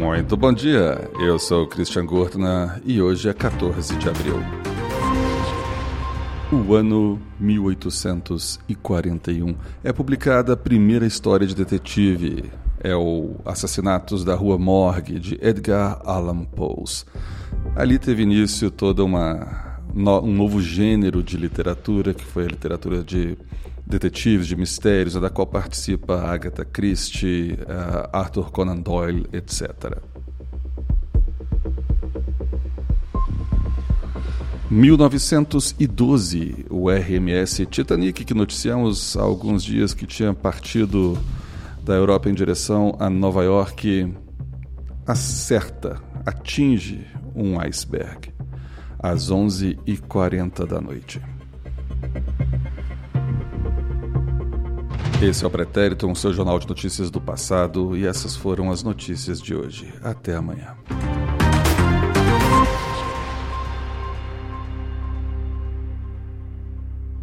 Muito bom dia, eu sou Christian Gurtner e hoje é 14 de abril. O ano 1841 é publicada a primeira história de detetive. É o Assassinatos da Rua Morgue, de Edgar Allan Poe. Ali teve início toda uma um novo gênero de literatura, que foi a literatura de detetives, de mistérios, da qual participa Agatha Christie, uh, Arthur Conan Doyle, etc. 1912, o RMS Titanic, que noticiamos há alguns dias que tinha partido da Europa em direção a Nova York, acerta, atinge um iceberg às 11h40 da noite. Esse é o Pretérito, um seu jornal de notícias do passado, e essas foram as notícias de hoje. Até amanhã.